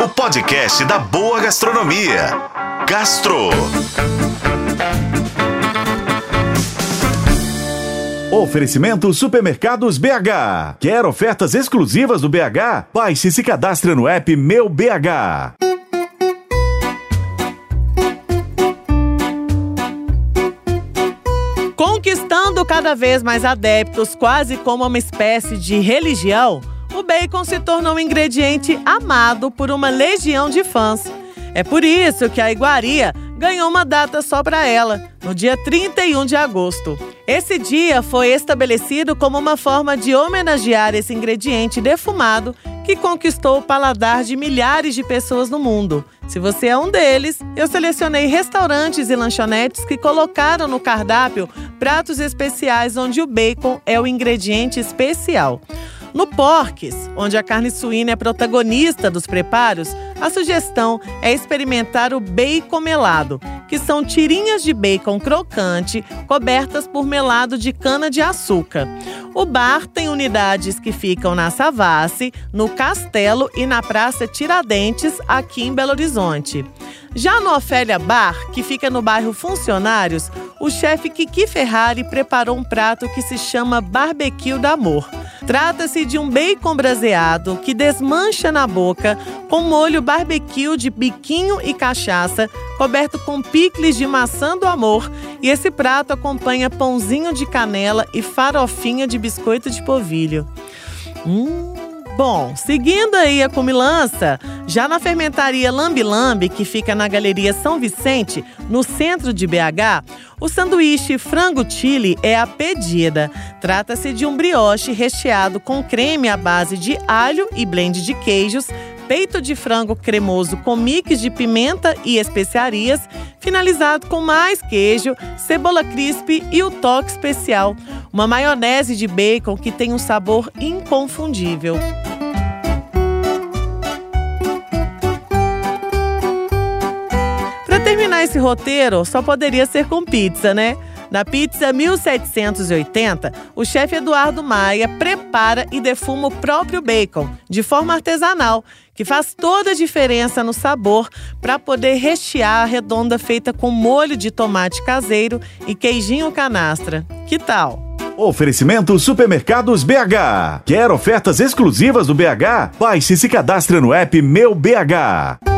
o podcast da boa gastronomia. Gastro. Oferecimento Supermercados BH. Quer ofertas exclusivas do BH? Baixe e se cadastre no app Meu BH. Conquistando cada vez mais adeptos, quase como uma espécie de religião, o bacon se tornou um ingrediente amado por uma legião de fãs. É por isso que a iguaria ganhou uma data só para ela, no dia 31 de agosto. Esse dia foi estabelecido como uma forma de homenagear esse ingrediente defumado que conquistou o paladar de milhares de pessoas no mundo. Se você é um deles, eu selecionei restaurantes e lanchonetes que colocaram no cardápio pratos especiais onde o bacon é o ingrediente especial. No Porques, onde a carne suína é protagonista dos preparos, a sugestão é experimentar o bacon melado, que são tirinhas de bacon crocante cobertas por melado de cana-de-açúcar. O bar tem unidades que ficam na Savassi, no Castelo e na Praça Tiradentes, aqui em Belo Horizonte. Já no Ofélia Bar, que fica no bairro Funcionários, o chefe Kiki Ferrari preparou um prato que se chama Barbecue da Amor. Trata-se de um bacon braseado que desmancha na boca com molho barbecue de biquinho e cachaça, coberto com picles de maçã do amor, e esse prato acompanha pãozinho de canela e farofinha de biscoito de polvilho. Hum, Bom, seguindo aí a comilança, já na fermentaria Lambi Lambi, que fica na Galeria São Vicente, no centro de BH, o sanduíche frango chili é a pedida. Trata-se de um brioche recheado com creme à base de alho e blend de queijos, peito de frango cremoso com mix de pimenta e especiarias, finalizado com mais queijo, cebola crisp e o toque especial, uma maionese de bacon que tem um sabor inconfundível. Para terminar esse roteiro, só poderia ser com pizza, né? Na pizza 1780, o chefe Eduardo Maia prepara e defuma o próprio bacon, de forma artesanal, que faz toda a diferença no sabor para poder rechear a redonda feita com molho de tomate caseiro e queijinho canastra. Que tal? Oferecimento Supermercados BH. Quer ofertas exclusivas do BH? Baixe e se cadastre no app Meu BH.